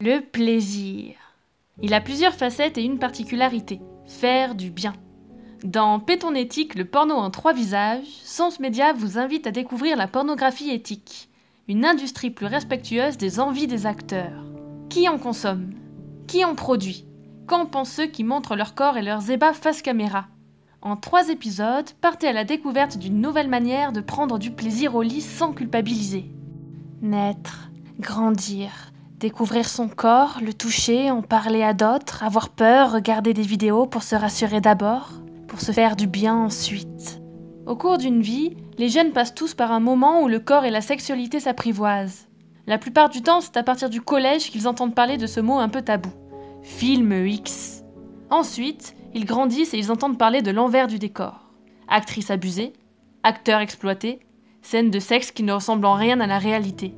Le plaisir. Il a plusieurs facettes et une particularité faire du bien. Dans Péton éthique, le porno en trois visages, Sens Média vous invite à découvrir la pornographie éthique, une industrie plus respectueuse des envies des acteurs. Qui en consomme? Qui en produit? Qu'en pensent ceux qui montrent leur corps et leurs ébats face caméra? En trois épisodes, partez à la découverte d'une nouvelle manière de prendre du plaisir au lit sans culpabiliser. Naître, grandir, découvrir son corps, le toucher, en parler à d'autres, avoir peur, regarder des vidéos pour se rassurer d'abord, pour se faire du bien ensuite. Au cours d'une vie, les jeunes passent tous par un moment où le corps et la sexualité s'apprivoisent. La plupart du temps, c'est à partir du collège qu'ils entendent parler de ce mot un peu tabou. Film X. Ensuite, ils grandissent et ils entendent parler de l'envers du décor. Actrice abusée, acteur exploité, scènes de sexe qui ne ressemblent en rien à la réalité.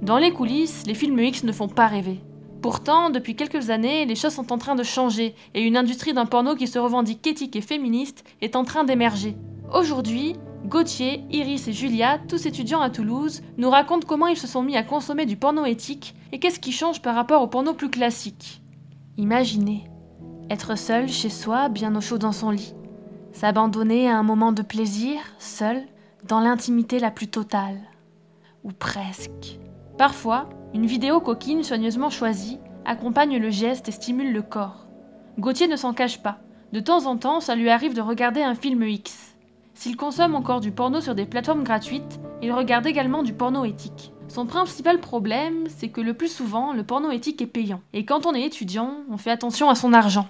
Dans les coulisses, les films X ne font pas rêver. Pourtant, depuis quelques années, les choses sont en train de changer et une industrie d'un porno qui se revendique éthique et féministe est en train d'émerger. Aujourd'hui, Gauthier, Iris et Julia, tous étudiants à Toulouse, nous racontent comment ils se sont mis à consommer du porno éthique et qu'est-ce qui change par rapport au porno plus classique. Imaginez, être seul chez soi, bien au chaud dans son lit, s'abandonner à un moment de plaisir, seul, dans l'intimité la plus totale. Ou presque. Parfois, une vidéo coquine soigneusement choisie accompagne le geste et stimule le corps. Gauthier ne s'en cache pas. De temps en temps, ça lui arrive de regarder un film X. S'il consomme encore du porno sur des plateformes gratuites, il regarde également du porno éthique. Son principal problème, c'est que le plus souvent, le porno éthique est payant. Et quand on est étudiant, on fait attention à son argent.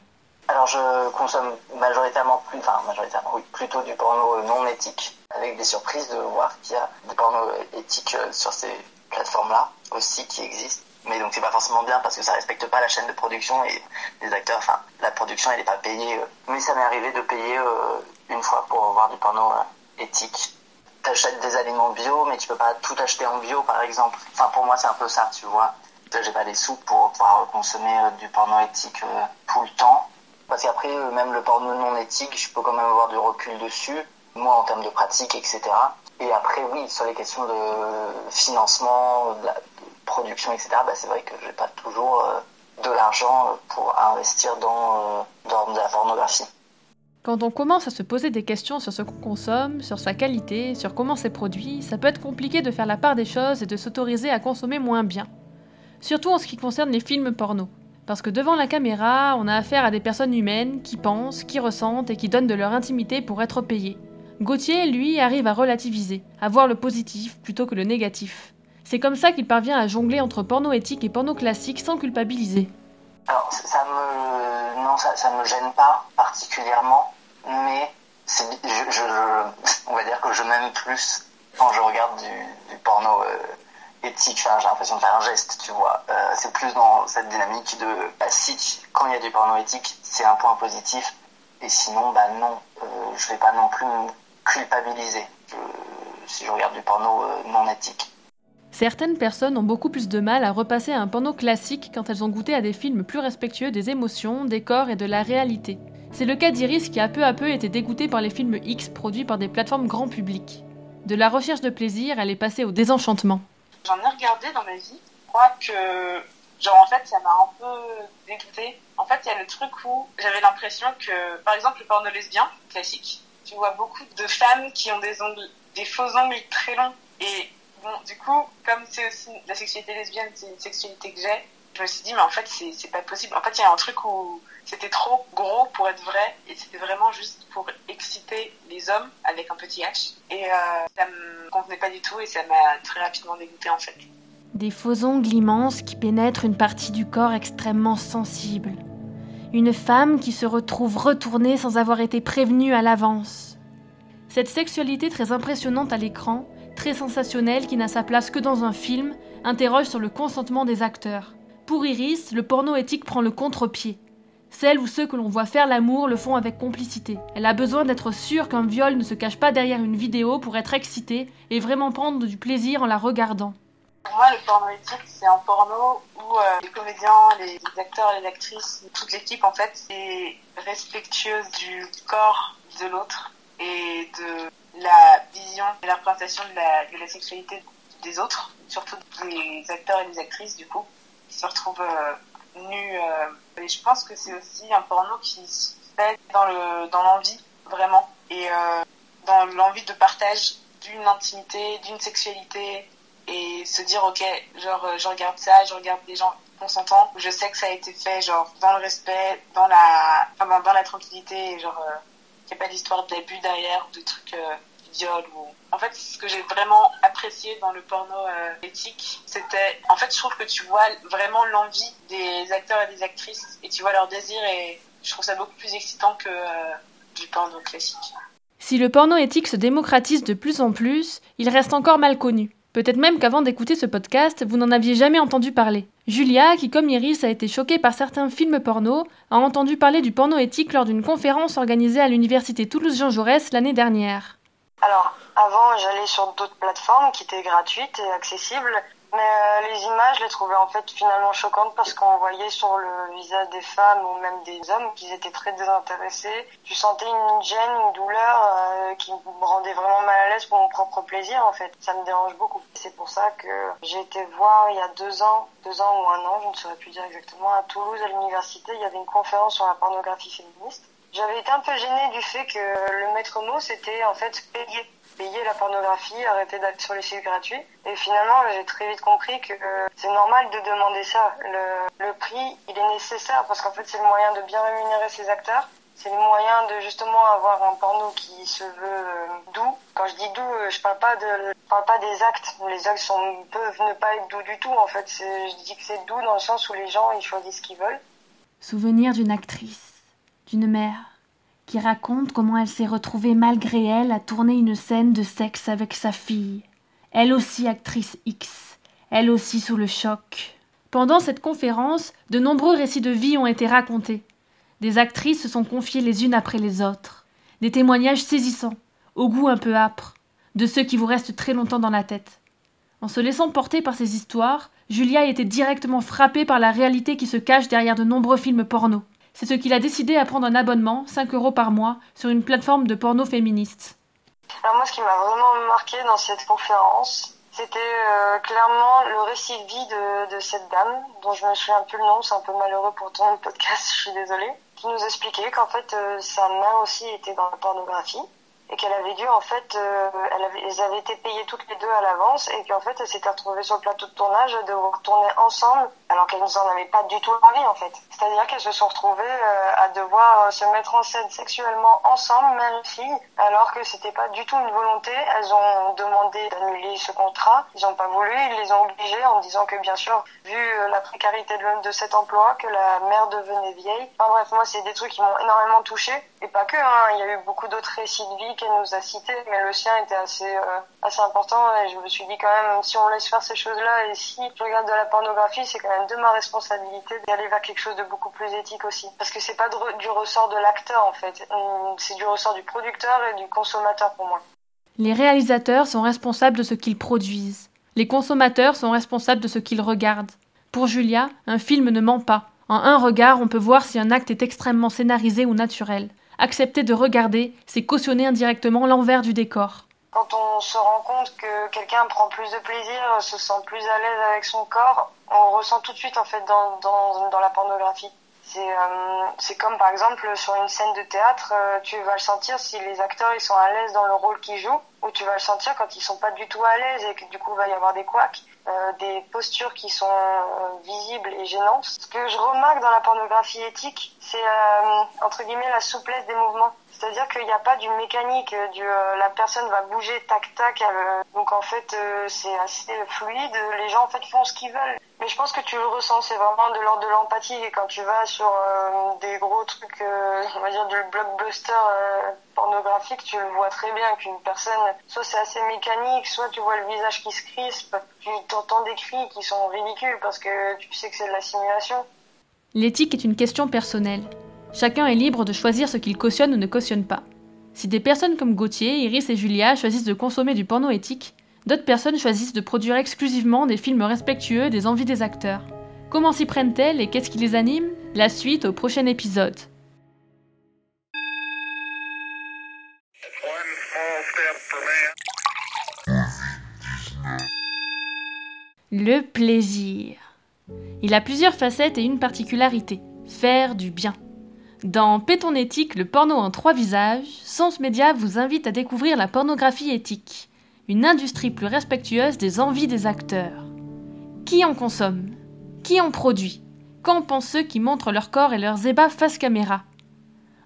Alors je consomme majoritairement, plus, enfin majoritairement, oui, plutôt du porno non éthique, avec des surprises de voir qu'il y a du porno éthique euh, sur ces plateformes-là aussi qui existent. Mais donc c'est pas forcément bien parce que ça respecte pas la chaîne de production et les acteurs, enfin la production elle est pas payée. Euh. Mais ça m'est arrivé de payer euh, une fois pour voir du porno euh, éthique. T'achètes des aliments bio, mais tu peux pas tout acheter en bio, par exemple. Enfin, pour moi, c'est un peu ça, tu vois. J'ai pas les sous pour pouvoir consommer euh, du porno éthique euh, tout le temps. Parce qu'après, même le porno non éthique, je peux quand même avoir du recul dessus, moi en termes de pratique, etc. Et après, oui, sur les questions de financement, de, production, etc., bah, c'est vrai que j'ai pas toujours de l'argent pour investir dans, dans de la pornographie. Quand on commence à se poser des questions sur ce qu'on consomme, sur sa qualité, sur comment c'est produit, ça peut être compliqué de faire la part des choses et de s'autoriser à consommer moins bien. Surtout en ce qui concerne les films porno. Parce que devant la caméra, on a affaire à des personnes humaines qui pensent, qui ressentent et qui donnent de leur intimité pour être payées. Gauthier, lui, arrive à relativiser, à voir le positif plutôt que le négatif. C'est comme ça qu'il parvient à jongler entre porno éthique et porno classique sans culpabiliser. Alors, ça me, non, ça, ça me gêne pas particulièrement mais je, on va dire que je m'aime plus quand je regarde du, porno euh, éthique. J'ai l'impression de faire un geste, tu vois. Euh, c'est plus dans cette dynamique de bah, si quand il y a du porno éthique, c'est un point positif, et sinon, bah non, euh, je vais pas non plus me culpabiliser si je regarde du porno euh, non éthique. Certaines personnes ont beaucoup plus de mal à repasser à un porno classique quand elles ont goûté à des films plus respectueux des émotions, des corps et de la réalité. C'est le cas d'Iris qui a peu à peu été dégoûtée par les films X produits par des plateformes grand public. De la recherche de plaisir, elle est passée au désenchantement. J'en ai regardé dans ma vie. Je crois que, genre, en fait, ça m'a un peu dégoûtée. En fait, il y a le truc où j'avais l'impression que, par exemple, le porno lesbien, classique, tu vois beaucoup de femmes qui ont des ongles, des faux ongles très longs. Et bon, du coup, comme c'est aussi la sexualité lesbienne, c'est une sexualité que j'ai, je me suis dit, mais en fait, c'est pas possible. En fait, il y a un truc où c'était trop gros pour être vrai et c'était vraiment juste pour exciter les hommes avec un petit H. Et euh, ça me convenait pas du tout et ça m'a très rapidement dégoûté en fait. Des faux ongles immenses qui pénètrent une partie du corps extrêmement sensible. Une femme qui se retrouve retournée sans avoir été prévenue à l'avance. Cette sexualité très impressionnante à l'écran, très sensationnelle qui n'a sa place que dans un film, interroge sur le consentement des acteurs. Pour Iris, le porno éthique prend le contre-pied. Celles ou ceux que l'on voit faire l'amour le font avec complicité. Elle a besoin d'être sûre qu'un viol ne se cache pas derrière une vidéo pour être excitée et vraiment prendre du plaisir en la regardant. Pour moi, le porno éthique, c'est un porno où euh, les comédiens, les acteurs, les actrices, toute l'équipe, en fait, est respectueuse du corps de l'autre et de la vision et la représentation de la, sexualité des autres, surtout des acteurs et des actrices du coup, qui se retrouvent euh, nus. Euh. Et je pense que c'est aussi un porno qui se fait dans le dans l'envie vraiment. Et euh, dans l'envie de partage d'une intimité, d'une sexualité. Et se dire ok genre je regarde ça, je regarde des gens consentants, je sais que ça a été fait genre dans le respect, dans la enfin, dans la tranquillité, genre qu'il n'y a pas d'histoire d'abus derrière ou de trucs euh, en fait ce que j'ai vraiment apprécié dans le porno euh, éthique c'était en fait je trouve que tu vois vraiment l'envie des acteurs et des actrices et tu vois leur désir et je trouve ça beaucoup plus excitant que euh, du porno classique. Si le porno éthique se démocratise de plus en plus, il reste encore mal connu. Peut-être même qu'avant d'écouter ce podcast, vous n'en aviez jamais entendu parler. Julia, qui comme Iris a été choquée par certains films porno, a entendu parler du porno éthique lors d'une conférence organisée à l'université Toulouse-Jean Jaurès l'année dernière. Alors, avant, j'allais sur d'autres plateformes qui étaient gratuites et accessibles, mais euh, les images, je les trouvais en fait finalement choquantes parce qu'on voyait sur le visage des femmes ou même des hommes qu'ils étaient très désintéressés. Tu sentais une gêne, une douleur euh, qui me rendait vraiment mal à l'aise pour mon propre plaisir en fait. Ça me dérange beaucoup. C'est pour ça que j'ai été voir il y a deux ans, deux ans ou un an, je ne saurais plus dire exactement, à Toulouse à l'université, il y avait une conférence sur la pornographie féministe. J'avais été un peu gênée du fait que le maître mot c'était en fait payer payer la pornographie, arrêter d'être sur les sites gratuits. Et finalement, j'ai très vite compris que c'est normal de demander ça. Le, le prix, il est nécessaire parce qu'en fait, c'est le moyen de bien rémunérer ses acteurs. C'est le moyen de justement avoir un porno qui se veut euh, doux. Quand je dis doux, euh, je parle pas de, parle pas des actes. Les actes peuvent ne pas être doux du tout. En fait, je dis que c'est doux dans le sens où les gens ils choisissent ce qu'ils veulent. Souvenir d'une actrice, d'une mère, qui raconte comment elle s'est retrouvée malgré elle à tourner une scène de sexe avec sa fille. Elle aussi actrice X, elle aussi sous le choc. Pendant cette conférence, de nombreux récits de vie ont été racontés. Des actrices se sont confiées les unes après les autres. Des témoignages saisissants, au goût un peu âpre, de ceux qui vous restent très longtemps dans la tête. En se laissant porter par ces histoires, Julia était directement frappée par la réalité qui se cache derrière de nombreux films porno. C'est ce qu'il a décidé à prendre un abonnement, 5 euros par mois, sur une plateforme de porno féministe. Alors moi, ce qui m'a vraiment marqué dans cette conférence, c'était euh, clairement le récit de vie de, cette dame, dont je me souviens un peu le nom, c'est un peu malheureux pour ton podcast, je suis désolée, qui nous expliquait qu'en fait euh, sa main aussi était dans la pornographie et qu'elle avait dû en fait, euh, elle avait, elles avaient été payées toutes les deux à l'avance et qu'en fait elle s'était retrouvée sur le plateau de tournage de tourner ensemble alors qu'elles n'en avaient pas du tout envie en fait. C'est-à-dire qu'elles se sont retrouvées euh, à devoir euh, se mettre en scène sexuellement ensemble, mère et fille, alors que c'était pas du tout une volonté. Elles ont demandé d'annuler ce contrat, ils n'ont pas voulu, ils les ont obligées en disant que bien sûr, vu la précarité de, de cet emploi, que la mère devenait vieille. Enfin bref, moi c'est des trucs qui m'ont énormément touchée et pas que. Hein, il y a eu beaucoup d'autres récits de vie qu'elle nous a cité, mais le sien était assez, euh, assez important et je me suis dit quand même, si on laisse faire ces choses-là et si je regarde de la pornographie, c'est quand même de ma responsabilité d'aller vers quelque chose de beaucoup plus éthique aussi. Parce que c'est pas du ressort de l'acteur en fait, c'est du ressort du producteur et du consommateur pour moi. Les réalisateurs sont responsables de ce qu'ils produisent. Les consommateurs sont responsables de ce qu'ils regardent. Pour Julia, un film ne ment pas. En un regard, on peut voir si un acte est extrêmement scénarisé ou naturel. Accepter de regarder, c'est cautionner indirectement l'envers du décor. Quand on se rend compte que quelqu'un prend plus de plaisir, se sent plus à l'aise avec son corps, on ressent tout de suite en fait dans, dans, dans la pornographie. C'est euh, comme par exemple sur une scène de théâtre, euh, tu vas le sentir si les acteurs ils sont à l'aise dans le rôle qu'ils jouent, ou tu vas le sentir quand ils sont pas du tout à l'aise et que du coup il va y avoir des couacs, euh, des postures qui sont visibles et gênantes. Ce que je remarque dans la pornographie éthique, c'est entre guillemets la souplesse des mouvements. C'est-à-dire qu'il n'y a pas du mécanique, du la personne va bouger tac tac. donc en fait c'est assez fluide. Les gens en fait font ce qu'ils veulent. Mais je pense que tu le ressens, c'est vraiment de l'ordre de l'empathie. Et quand tu vas sur euh, des gros trucs, euh, on va dire du blockbuster euh, pornographique, tu le vois très bien qu'une personne, soit c'est assez mécanique, soit tu vois le visage qui se crispe, tu entends des cris qui sont ridicules parce que tu sais que c'est de la simulation. L'éthique est une question personnelle. Chacun est libre de choisir ce qu'il cautionne ou ne cautionne pas. Si des personnes comme Gauthier, Iris et Julia choisissent de consommer du porno éthique, D'autres personnes choisissent de produire exclusivement des films respectueux des envies des acteurs. Comment s'y prennent-elles et qu'est-ce qui les anime? La suite au prochain épisode. Le plaisir. Il a plusieurs facettes et une particularité faire du bien. Dans Péton éthique, le porno en trois visages, Sens Média vous invite à découvrir la pornographie éthique, une industrie plus respectueuse des envies des acteurs. Qui en consomme? Qui en produit? Qu'en pensent ceux qui montrent leur corps et leurs ébats face caméra?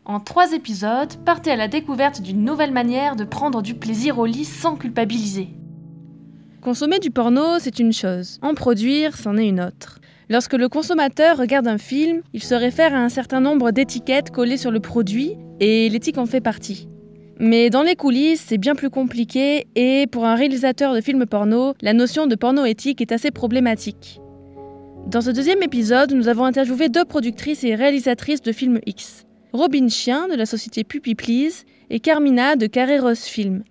En trois épisodes, partez à la découverte d'une nouvelle manière de prendre du plaisir au lit sans culpabiliser. Consommer du porno, c'est une chose. En produire, c'en est une autre. Lorsque le consommateur regarde un film, il se réfère à un certain nombre d'étiquettes collées sur le produit, et l'éthique en fait partie. Mais dans les coulisses, c'est bien plus compliqué, et pour un réalisateur de films porno, la notion de porno éthique est assez problématique. Dans ce deuxième épisode, nous avons interviewé deux productrices et réalisatrices de films X. Robin Chien de la société Puppy Please et Carmina de Carré Rose Film.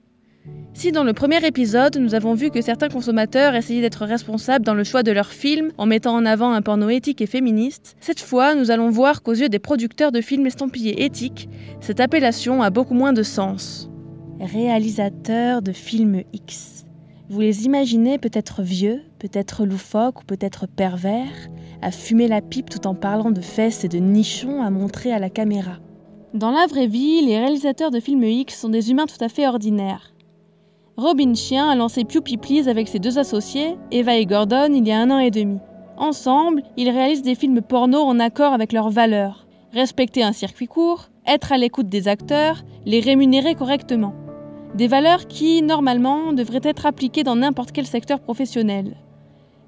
Si dans le premier épisode, nous avons vu que certains consommateurs essayaient d'être responsables dans le choix de leurs films en mettant en avant un porno éthique et féministe, cette fois, nous allons voir qu'aux yeux des producteurs de films estampillés éthiques, cette appellation a beaucoup moins de sens. Réalisateurs de films X. Vous les imaginez peut-être vieux, peut-être loufoques ou peut-être pervers, à fumer la pipe tout en parlant de fesses et de nichons à montrer à la caméra. Dans la vraie vie, les réalisateurs de films X sont des humains tout à fait ordinaires. Robin Chien a lancé Puppy Please avec ses deux associés, Eva et Gordon, il y a un an et demi. Ensemble, ils réalisent des films porno en accord avec leurs valeurs. Respecter un circuit court, être à l'écoute des acteurs, les rémunérer correctement. Des valeurs qui, normalement, devraient être appliquées dans n'importe quel secteur professionnel.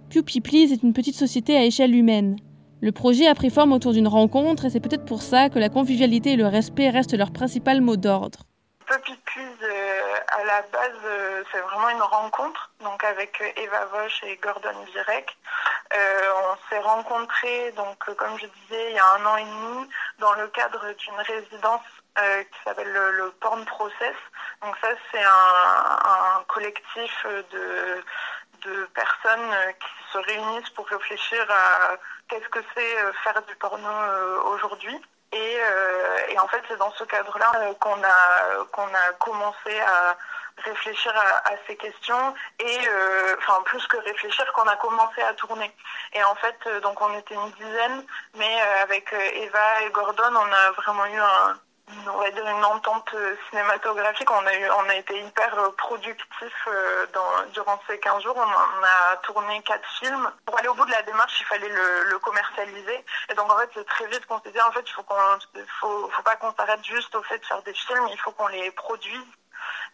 Puppy Please est une petite société à échelle humaine. Le projet a pris forme autour d'une rencontre et c'est peut-être pour ça que la convivialité et le respect restent leur principal mot d'ordre. Please, euh, à la base, euh, c'est vraiment une rencontre, donc avec euh, Eva Vosch et Gordon Virek. on s'est rencontrés, donc comme je disais, il y a un an et demi, dans le cadre d'une résidence qui s'appelle le, Porn Process. Donc ça, c'est un, collectif de, de personnes qui se réunissent pour réfléchir à qu'est-ce que c'est faire du porno aujourd'hui. Euh, et, en fait, c'est dans ce cadre-là euh, qu'on a, qu'on a commencé à réfléchir à, ces questions et, euh, enfin, plus que réfléchir, qu'on a commencé à tourner. Et en fait, donc on était une dizaine, mais avec Eva et Gordon, on a vraiment eu un, on va dire une entente euh, cinématographique. On a eu, on a été hyper euh, productifs euh, dans, durant ces 15 jours. On, a tourné quatre films. Pour aller au bout de la démarche, il fallait le, commercialiser. Et donc en fait, c'est très vite qu'on s'est dit en fait, il faut qu'on, faut, faut pas qu'on s'arrête juste au fait de faire des films. Il faut qu'on les produise.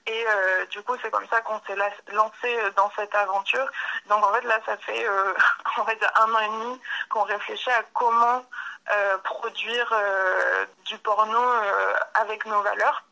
Et du coup, c'est comme ça qu'on s'est lancé dans cette aventure. Donc en fait, là, ça fait dire un an et demi qu'on réfléchit à comment euh, produire euh, du porno euh, avec nos valeurs.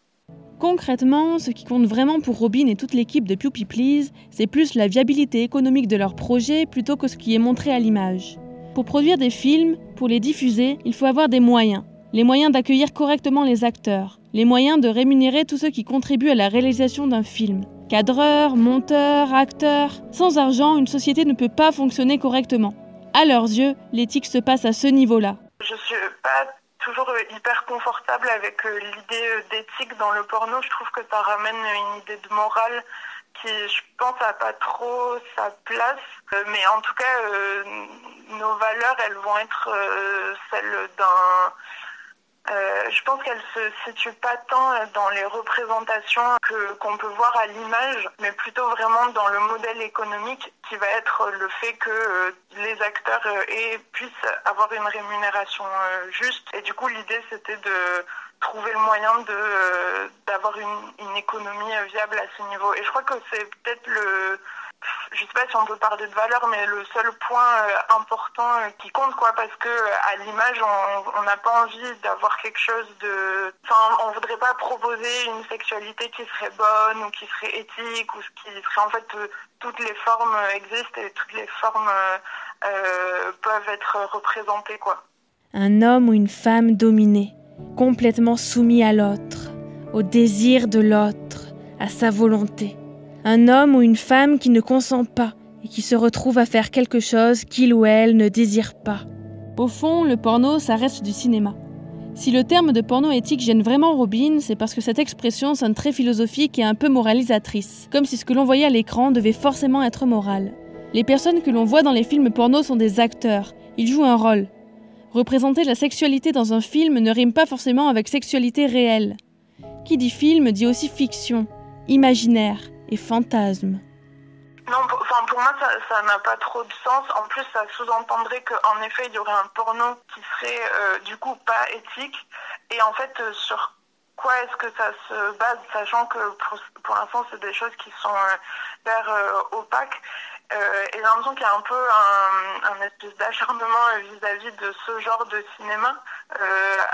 Concrètement, ce qui compte vraiment pour Robin et toute l'équipe de Please, c'est plus la viabilité économique de leur projet plutôt que ce qui est montré à l'image. Pour produire des films, pour les diffuser, il faut avoir des moyens. Les moyens d'accueillir correctement les acteurs, les moyens de rémunérer tous ceux qui contribuent à la réalisation d'un film. Cadreurs, monteurs, acteurs. Sans argent, une société ne peut pas fonctionner correctement. À leurs yeux, l'éthique se passe à ce niveau-là. Je suis pas toujours hyper confortable avec euh, l'idée euh, d'éthique dans le porno. Je trouve que ça ramène une idée de morale qui, je pense, n'a pas trop sa place. Euh, mais en tout cas, nos valeurs, elles vont être celles d'un euh, je pense qu'elle se situe pas tant dans les représentations que qu'on peut voir à l'image, mais plutôt vraiment dans le modèle économique qui va être le fait que euh, les acteurs euh, puissent avoir une rémunération juste. Et du coup, l'idée c'était de trouver le moyen de d'avoir une économie viable à ce niveau. Et je crois que c'est peut-être le je sais pas si on peut parler de valeur, mais le seul point euh, important euh, qui compte, quoi, parce que euh, à l'image, on n'a pas envie d'avoir quelque chose de, enfin, on voudrait pas proposer une sexualité qui serait bonne ou qui serait éthique ou qui serait en fait toutes les formes existent et toutes les formes peuvent être représentées, quoi. Un homme ou une femme dominé, complètement soumis à l'autre, au désir de l'autre, à sa volonté un homme ou une femme qui ne consent pas et qui se retrouve à faire quelque chose qu'il ou elle ne désire pas. Au fond, le porno, ça reste du cinéma. Si le terme de porno éthique gêne vraiment Robin, c'est parce que cette expression sonne très philosophique et un peu moralisatrice, comme si ce que l'on voyait à l'écran devait forcément être moral. Les personnes que l'on voit dans les films porno sont des acteurs, ils jouent un rôle. Représenter la sexualité dans un film ne rime pas forcément avec sexualité réelle. Qui dit film dit aussi fiction, imaginaire et fantasme. Non, pour, enfin, pour moi, ça n'a pas trop de sens. En plus, ça sous-entendrait qu'en effet, il y aurait un porno qui serait euh, du coup pas éthique. Et en fait, euh, sur quoi est-ce que ça se base, sachant que pour, l'instant, c'est des choses qui sont euh, hyper opaques. et j'ai l'impression qu'il y a un peu un, un espèce d'acharnement vis-à-vis de ce genre de cinéma,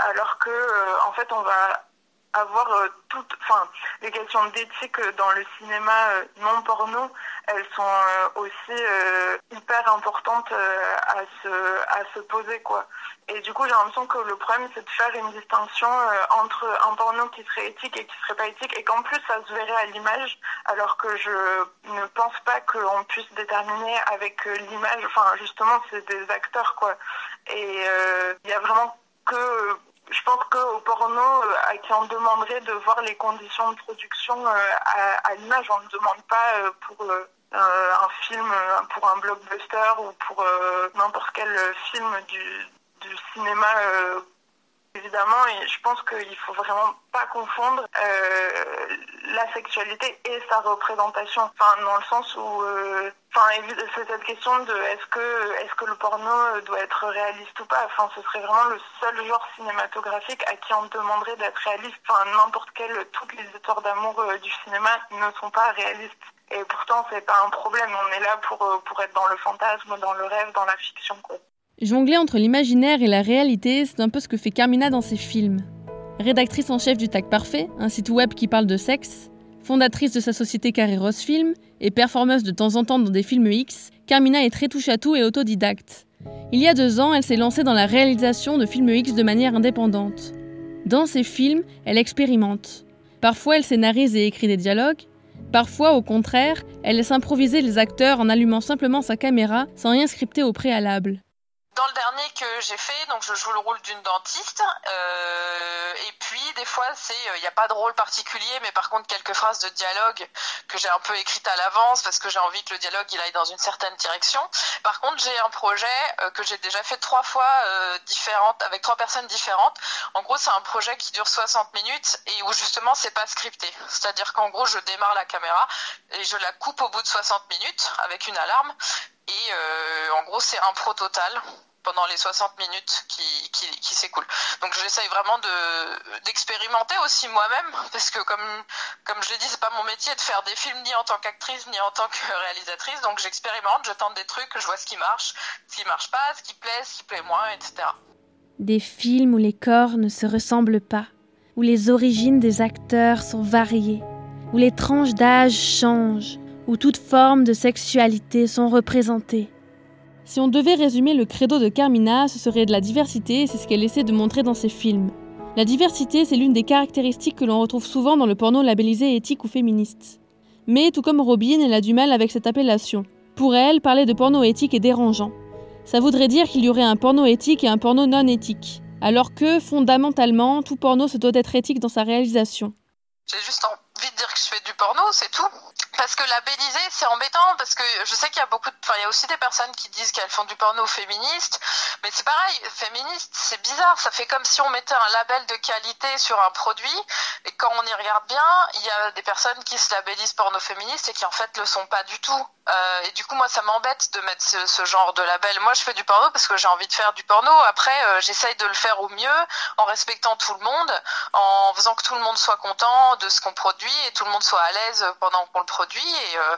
alors que en fait, on va avoir euh, toutes, enfin, les questions d'éthique dans le cinéma euh, non porno, elles sont euh, aussi hyper importantes à se à se poser quoi. Et du coup, j'ai l'impression que le problème c'est de faire une distinction entre un porno qui serait éthique et qui serait pas éthique, et qu'en plus ça se verrait à l'image, alors que je ne pense pas qu'on puisse déterminer avec l'image. Enfin, justement, c'est des acteurs quoi. Et il y a vraiment que je pense qu'au porno, euh, à qui on demanderait de voir les conditions de production euh, à, l'image, on ne demande pas euh, pour un film, pour un blockbuster ou pour n'importe quel film du, du cinéma évidemment, et je pense qu'il faut vraiment pas confondre la sexualité et sa représentation. Enfin, dans le sens où, euh, enfin, c'est cette question de est-ce que est-ce que le porno doit être réaliste ou pas? Enfin, ce serait vraiment le seul genre cinématographique à qui on demanderait d'être réaliste. Enfin, n'importe quelle, toutes les histoires d'amour euh, du cinéma ne sont pas réalistes. Et pourtant, c'est pas un problème. On est là pour pour être dans le fantasme, dans le rêve, dans la fiction. Jongler entre l'imaginaire et la réalité, c'est un peu ce que fait Carmina dans ses films. Rédactrice en chef du Tag Parfait, un site web qui parle de sexe, fondatrice de sa société Carré Rose Film et performeuse de temps en temps dans des films X, Carmina est très touche-à-tout et autodidacte. Il y a deux ans, elle s'est lancée dans la réalisation de films X de manière indépendante. Dans ses films, elle expérimente. Parfois, elle scénarise et écrit des dialogues. Parfois, au contraire, elle laisse improviser les acteurs en allumant simplement sa caméra sans rien scripter au préalable. Dans le dernier que j'ai fait, donc je joue le rôle d'une dentiste. Euh, et puis des fois, c'est il euh, n'y a pas de rôle particulier, mais par contre quelques phrases de dialogue que j'ai un peu écrites à l'avance parce que j'ai envie que le dialogue il aille dans une certaine direction. Par contre, j'ai un projet euh, que j'ai déjà fait trois fois différentes avec trois personnes différentes. En gros, c'est un projet qui dure 60 minutes et où justement c'est pas scripté. C'est-à-dire qu'en gros, je démarre la caméra et je la coupe au bout de 60 minutes avec une alarme. Et en gros, c'est un pro total pendant les 60 minutes qui, qui, qui s'écoulent. Donc j'essaye vraiment de d'expérimenter aussi moi-même parce que comme comme je l'ai dit c'est pas mon métier de faire des films ni en tant qu'actrice ni en tant que réalisatrice donc j'expérimente, je tente des trucs, je vois ce qui marche, ce qui marche pas, ce qui plaît, ce qui plaît moins, etc. Des films où les corps ne se ressemblent pas, où les origines des acteurs sont variées, où les tranches d'âge changent, où toutes formes de sexualité sont représentées. Si on devait résumer le credo de Carmina, ce serait de la diversité, c'est ce qu'elle essaie de montrer dans ses films. La diversité, c'est l'une des caractéristiques que l'on retrouve souvent dans le porno labellisé éthique ou féministe. Mais tout comme Robin, elle a du mal avec cette appellation. Pour elle, parler de porno éthique est dérangeant. Ça voudrait dire qu'il y aurait un porno éthique et un porno non éthique, alors que, fondamentalement, tout porno se doit être éthique dans sa réalisation. J'ai juste envie de dire que je fais du porno, c'est tout. Parce que labelliser, c'est embêtant, parce que je sais qu'il y a beaucoup. Enfin, il y a aussi des personnes qui disent qu'elles font du porno féministe, mais c'est pareil, féministe, c'est bizarre, ça fait comme si on mettait un label de qualité sur un produit, et quand on y regarde bien, il y a des personnes qui se labellisent porno féministe et qui en fait le sont pas du tout. Euh, et du coup, moi, ça m'embête de mettre ce, genre de label. Moi, je fais du porno parce que j'ai envie de faire du porno. Après, euh, j'essaye de le faire au mieux, en respectant tout le monde, en faisant que tout le monde soit content de ce qu'on produit et tout le monde soit à l'aise pendant qu'on le produit. Et euh,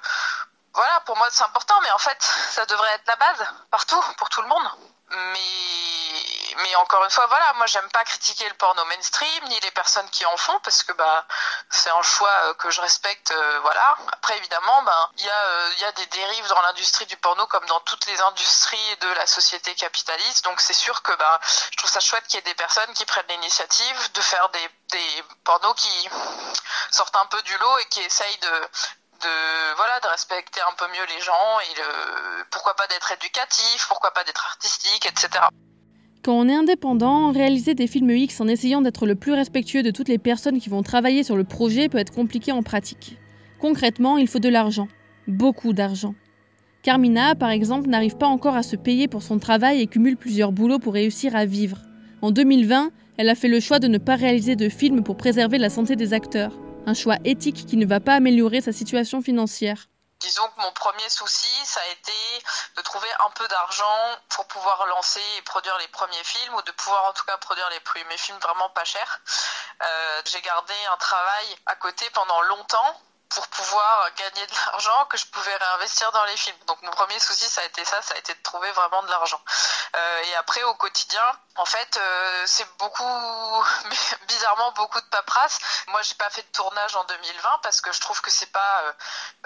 voilà, pour moi, c'est important. Mais en fait, ça devrait être la base partout, pour tout le monde. Mais, mais encore une fois, voilà, moi j'aime pas critiquer le porno mainstream ni les personnes qui en font parce que bah c'est un choix euh, que je respecte, euh, voilà. Après évidemment, il y a euh, il y a des dérives dans l'industrie du porno comme dans toutes les industries de la société capitaliste. Donc c'est sûr que bah je trouve ça chouette qu'il y ait des personnes qui prennent l'initiative de faire des des pornos qui sortent un peu du lot et qui essayent de de voilà de respecter un peu mieux les gens et pourquoi pas d'être éducatif, pourquoi pas d'être artistique, etc. Quand on est indépendant, réaliser des films X en essayant d'être le plus respectueux de toutes les personnes qui vont travailler sur le projet peut être compliqué en pratique. Concrètement, il faut de l'argent. Beaucoup d'argent. Carmina, par exemple, n'arrive pas encore à se payer pour son travail et cumule plusieurs boulots pour réussir à vivre. En 2020, elle a fait le choix de ne pas réaliser de film pour préserver la santé des acteurs. Un choix éthique qui ne va pas améliorer sa situation financière. Disons que mon premier souci, ça a été de trouver un peu d'argent pour pouvoir lancer et produire les premiers films, ou de pouvoir en tout cas produire les premiers films vraiment pas chers. Euh, j'ai gardé un travail à côté pendant longtemps pour pouvoir gagner de l'argent que je pouvais réinvestir dans les films. Donc mon premier souci, ça a été ça, ça a été de trouver vraiment de l'argent. Euh, et après, au quotidien, en fait, euh, c'est beaucoup, beaucoup de paperasse. Moi, j'ai pas fait de tournage en 2020 parce que je trouve que c'est pas,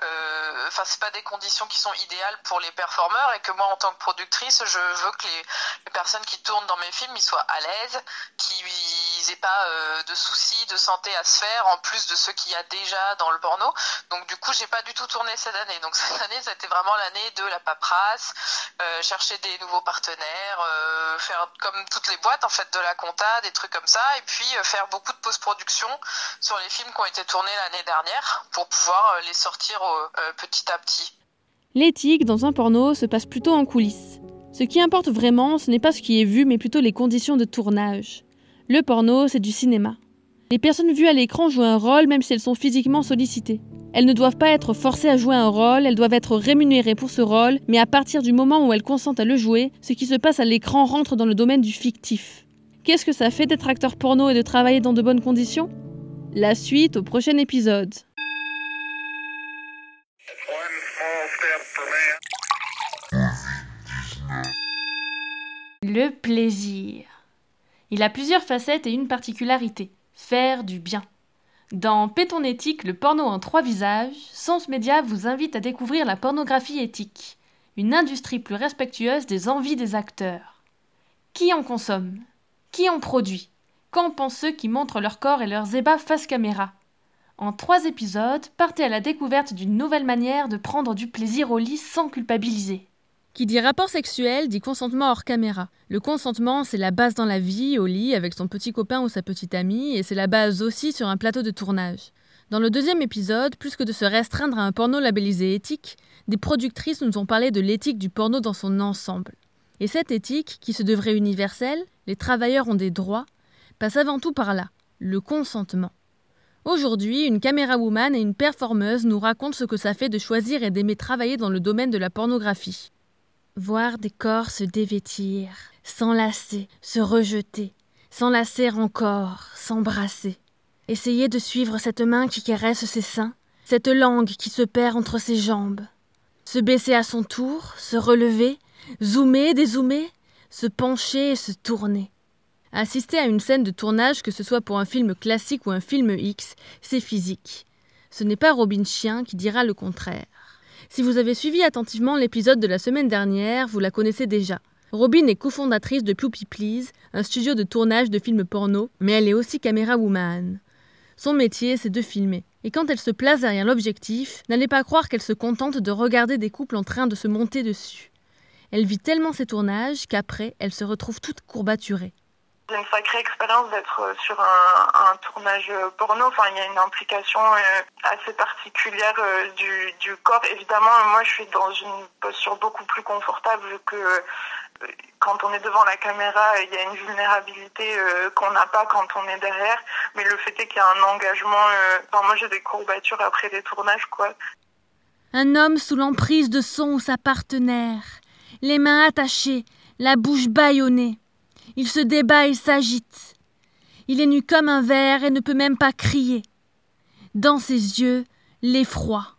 euh, enfin, c'est pas des conditions qui sont idéales pour les performeurs et que moi, en tant que productrice, je veux que les, personnes qui tournent dans mes films, ils soient à l'aise, qu'ils aient pas de soucis de santé à se faire en plus de ceux qu'il y a déjà dans le porno. Donc du coup, j'ai pas du tout tourné cette année. Donc cette année, ça a été vraiment l'année de la paperasse, euh, chercher des nouveaux partenaires, euh, faire comme toutes les boîtes en fait de la compta, des trucs comme ça, et puis euh, beaucoup de post-production sur les films qui ont été tournés l'année dernière pour pouvoir les sortir petit à petit. L'éthique dans un porno se passe plutôt en coulisses. Ce qui importe vraiment, ce n'est pas ce qui est vu, mais plutôt les conditions de tournage. Le porno, c'est du cinéma. Les personnes vues à l'écran jouent un rôle même si elles sont physiquement sollicitées. Elles ne doivent pas être forcées à jouer un rôle, elles doivent être rémunérées pour ce rôle, mais à partir du moment où elles consentent à le jouer, ce qui se passe à l'écran rentre dans le domaine du fictif. Qu'est-ce que ça fait d'être acteur porno et de travailler dans de bonnes conditions? La suite au prochain épisode. Le plaisir. Il a plusieurs facettes et une particularité faire du bien. Dans Péton éthique, le porno en trois visages, Sens Média vous invite à découvrir la pornographie éthique, une industrie plus respectueuse des envies des acteurs. Qui en consomme? Qui en produit? Qu'en pensent ceux qui montrent leur corps et leurs ébats face caméra? En trois épisodes, partez à la découverte d'une nouvelle manière de prendre du plaisir au lit sans culpabiliser. Qui dit rapport sexuel dit consentement hors caméra. Le consentement, c'est la base dans la vie, au lit, avec son petit copain ou sa petite amie, et c'est la base aussi sur un plateau de tournage. Dans le deuxième épisode, plus que de se restreindre à un porno labellisé éthique, des productrices nous ont parlé de l'éthique du porno dans son ensemble. Et cette éthique, qui se devrait universelle, les travailleurs ont des droits, passe avant tout par là, le consentement. Aujourd'hui, une caméra woman et une performeuse nous racontent ce que ça fait de choisir et d'aimer travailler dans le domaine de la pornographie. Voir des corps se dévêtir, s'enlacer, se rejeter, s'enlacer encore, s'embrasser. Essayer de suivre cette main qui caresse ses seins, cette langue qui se perd entre ses jambes. Se baisser à son tour, se relever, zoomer, dézoomer, se pencher et se tourner. Assister à une scène de tournage, que ce soit pour un film classique ou un film X, c'est physique. Ce n'est pas Robin Chien qui dira le contraire. Si vous avez suivi attentivement l'épisode de la semaine dernière, vous la connaissez déjà. Robin est cofondatrice de Poopy Please, un studio de tournage de films porno, mais elle est aussi caméra woman. Son métier, c'est de filmer. Et quand elle se place derrière l'objectif, n'allez pas croire qu'elle se contente de regarder des couples en train de se monter dessus. Elle vit tellement ses tournages qu'après, elle se retrouve toute courbaturée. C'est une sacrée expérience d'être euh, sur un, un, tournage euh, porno. Enfin, il y a une implication euh, assez particulière du, du, corps. Évidemment, moi, je suis dans une posture beaucoup plus confortable que quand on est devant la caméra, il y a une vulnérabilité qu'on n'a pas quand on est derrière. Mais le fait est qu'il y a un engagement. Enfin, moi, j'ai des courbatures après des tournages, quoi. Un homme sous l'emprise de son ou sa partenaire, les mains attachées, la bouche bâillonnée. Il se débat et s'agite. Il est nu comme un verre et ne peut même pas crier. Dans ses yeux, l'effroi.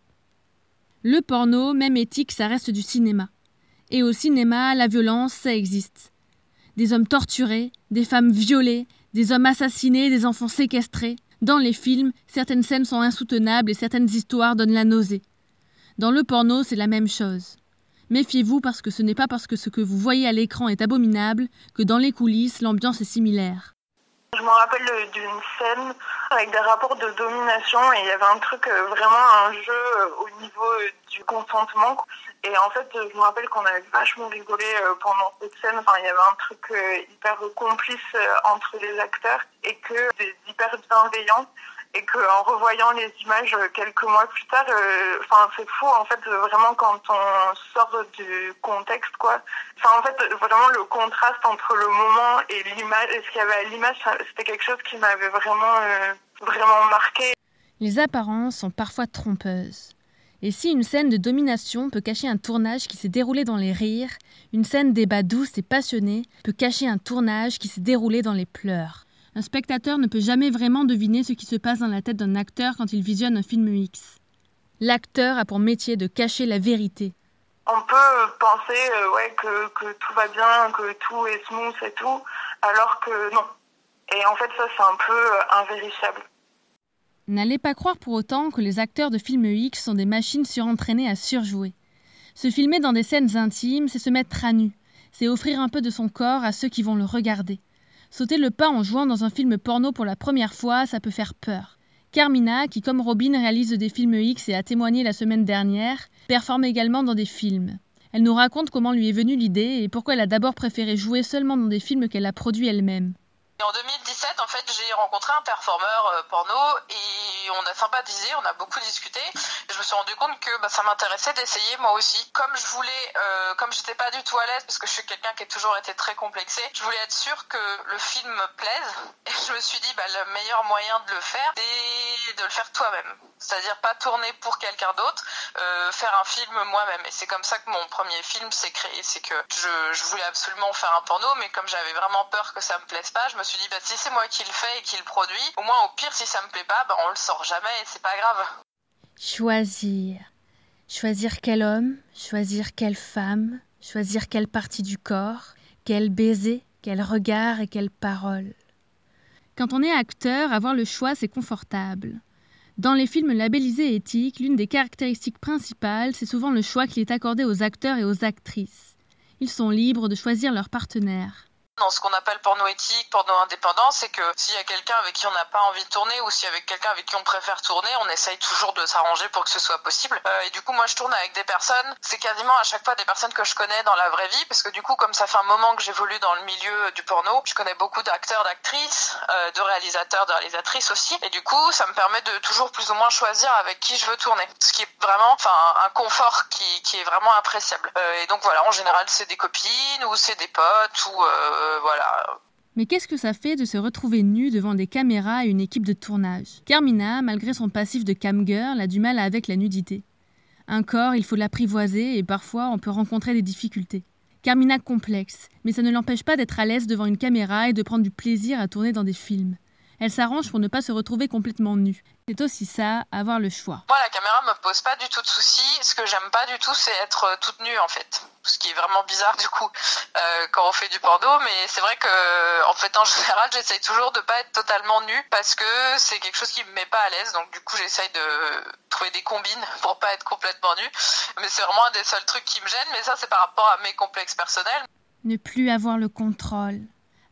Le porno, même éthique, ça reste du cinéma. Et au cinéma, la violence, ça existe. Des hommes torturés, des femmes violées, des hommes assassinés, des enfants séquestrés. Dans les films, certaines scènes sont insoutenables et certaines histoires donnent la nausée. Dans le porno, c'est la même chose. Méfiez-vous parce que ce n'est pas parce que ce que vous voyez à l'écran est abominable que dans les coulisses l'ambiance est similaire. Je me rappelle d'une scène avec des rapports de domination et il y avait un truc, euh, vraiment un jeu euh, au niveau euh, du consentement. Et en fait, je me rappelle qu'on avait vachement rigolé pendant cette scène. Enfin, il y avait un truc hyper complice entre les acteurs et que hyper bienveillant et qu'en revoyant les images quelques mois plus tard, enfin c'est fou en fait vraiment quand on sort du contexte quoi. En fait vraiment le contraste entre le moment et l'image, ce qu'il y avait à l'image, c'était quelque chose qui m'avait vraiment vraiment marqué. Les apparences sont parfois trompeuses. Et si une scène de domination peut cacher un tournage qui s'est déroulé dans les rires, une scène débat douce et passionnée peut cacher un tournage qui s'est déroulé dans les pleurs. Un spectateur ne peut jamais vraiment deviner ce qui se passe dans la tête d'un acteur quand il visionne un film X. L'acteur a pour métier de cacher la vérité. On peut penser euh, ouais, que, que tout va bien, que tout est smooth et tout, alors que non. Et en fait, ça, c'est un peu euh, invérifiable. N'allez pas croire pour autant que les acteurs de films X sont des machines surentraînées à surjouer. Se filmer dans des scènes intimes, c'est se mettre à nu. C'est offrir un peu de son corps à ceux qui vont le regarder. Sauter le pas en jouant dans un film porno pour la première fois, ça peut faire peur. Carmina, qui comme Robin réalise des films X et a témoigné la semaine dernière, performe également dans des films. Elle nous raconte comment lui est venue l'idée et pourquoi elle a d'abord préféré jouer seulement dans des films qu'elle a produits elle-même. En 2017, en fait, j'ai rencontré un performeur euh, porno et on a sympathisé, on a beaucoup discuté. Je me suis rendu compte que bah, ça m'intéressait d'essayer moi aussi. Comme je voulais, euh, comme j'étais pas du tout à l'aise parce que je suis quelqu'un qui a toujours été très complexé, je voulais être sûre que le film me plaise. Et je me suis dit, bah, le meilleur moyen de le faire, c'est de le faire toi-même. C'est-à-dire pas tourner pour quelqu'un d'autre, euh, faire un film moi-même. Et c'est comme ça que mon premier film s'est créé. C'est que je, je voulais absolument faire un porno, mais comme j'avais vraiment peur que ça me plaise pas, je me suis dit, bah, si c'est moi qui le fais et qui le produit, au moins au pire, si ça me plaît pas, bah, on le sort jamais et c'est pas grave. Choisir. Choisir quel homme, choisir quelle femme, choisir quelle partie du corps, quel baiser, quel regard et quelle parole. Quand on est acteur, avoir le choix, c'est confortable. Dans les films labellisés éthiques, l'une des caractéristiques principales, c'est souvent le choix qui est accordé aux acteurs et aux actrices. Ils sont libres de choisir leur partenaire dans ce qu'on appelle porno éthique, porno indépendant, c'est que s'il y a quelqu'un avec qui on n'a pas envie de tourner ou s'il y a quelqu'un avec qui on préfère tourner, on essaye toujours de s'arranger pour que ce soit possible. Euh, et du coup, moi, je tourne avec des personnes, c'est quasiment à chaque fois des personnes que je connais dans la vraie vie, parce que du coup, comme ça fait un moment que j'évolue dans le milieu du porno, je connais beaucoup d'acteurs, d'actrices, euh, de réalisateurs, de réalisatrices aussi. Et du coup, ça me permet de toujours plus ou moins choisir avec qui je veux tourner. Ce qui est vraiment, enfin, un confort qui, qui est vraiment appréciable. Euh, et donc voilà, en général, c'est des copines ou c'est des potes ou Mais qu'est-ce que ça fait de se retrouver nu devant des caméras et une équipe de tournage? Carmina, malgré son passif de camgirl, a du mal avec la nudité. Un corps, il faut l'apprivoiser et parfois on peut rencontrer des difficultés. Carmina complexe, mais ça ne l'empêche pas d'être à l'aise devant une caméra et de prendre du plaisir à tourner dans des films. Elle s'arrange pour ne pas se retrouver complètement nue. C'est aussi ça, avoir le choix. Moi, la caméra me pose pas du tout de soucis. Ce que j'aime pas du tout, c'est être euh, toute nue en fait. Ce qui est vraiment bizarre du coup euh, quand on fait du porno. Mais c'est vrai que en fait, en général, j'essaye toujours de pas être totalement nue parce que c'est quelque chose qui me met pas à l'aise. Donc du coup, j'essaye de trouver des combines pour pas être complètement nue. Mais c'est vraiment un des seuls trucs qui me gêne. Mais ça, c'est par rapport à mes complexes personnels. Ne plus avoir le contrôle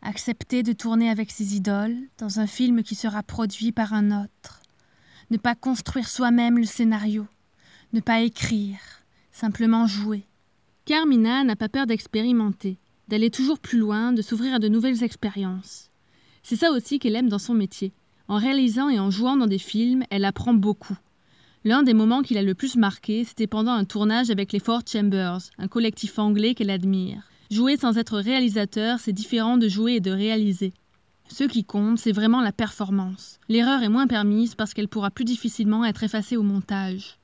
accepter de tourner avec ses idoles dans un film qui sera produit par un autre, ne pas construire soi-même le scénario, ne pas écrire, simplement jouer. Carmina n'a pas peur d'expérimenter, d'aller toujours plus loin, de s'ouvrir à de nouvelles expériences. C'est ça aussi qu'elle aime dans son métier. En réalisant et en jouant dans des films, elle apprend beaucoup. L'un des moments qui l'a le plus marqué, c'était pendant un tournage avec les Four Chambers, un collectif anglais qu'elle admire. Jouer sans être réalisateur, c'est différent de jouer et de réaliser. Ce qui compte, c'est vraiment la performance. L'erreur est moins permise parce qu'elle pourra plus difficilement être effacée au montage.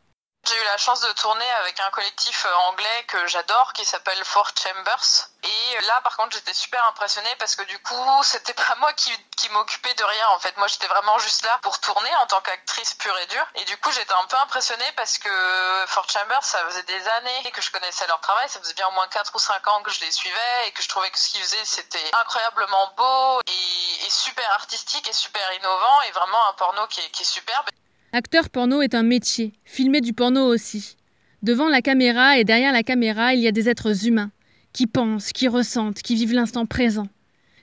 J'ai eu la chance de tourner avec un collectif euh, anglais que j'adore qui s'appelle Four Chambers. Et là, par contre, j'étais super impressionnée parce que du coup, c'était pas moi qui, qui m'occupais de rien. En fait, moi, j'étais vraiment juste là pour tourner en tant qu'actrice pure et dure. Et du coup, j'étais un peu impressionnée parce que Four Chambers, ça faisait des années que je connaissais leur travail. Ça faisait bien au moins 4 ou 5 ans que je les suivais et que je trouvais que ce qu'ils faisaient, c'était incroyablement beau et, super artistique et super innovant et vraiment un porno qui est superbe. Acteur porno est un métier, filmer du porno aussi. Devant la caméra et derrière la caméra, il y a des êtres humains, qui pensent, qui ressentent, qui vivent l'instant présent.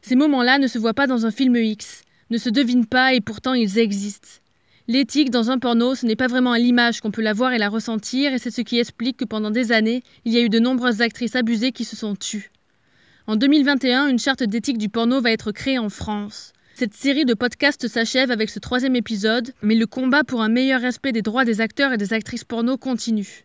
Ces moments-là ne se voient pas dans un film X, ne se devinent pas et pourtant ils existent. L'éthique dans un porno, ce n'est pas vraiment à l'image qu'on peut la voir et la ressentir, et c'est ce qui explique que pendant des années, il y a eu de nombreuses actrices abusées qui se sont tues. En 2021, une charte d'éthique du porno va être créée en France. Cette série de podcasts s'achève avec ce troisième épisode, mais le combat pour un meilleur respect des droits des acteurs et des actrices porno continue.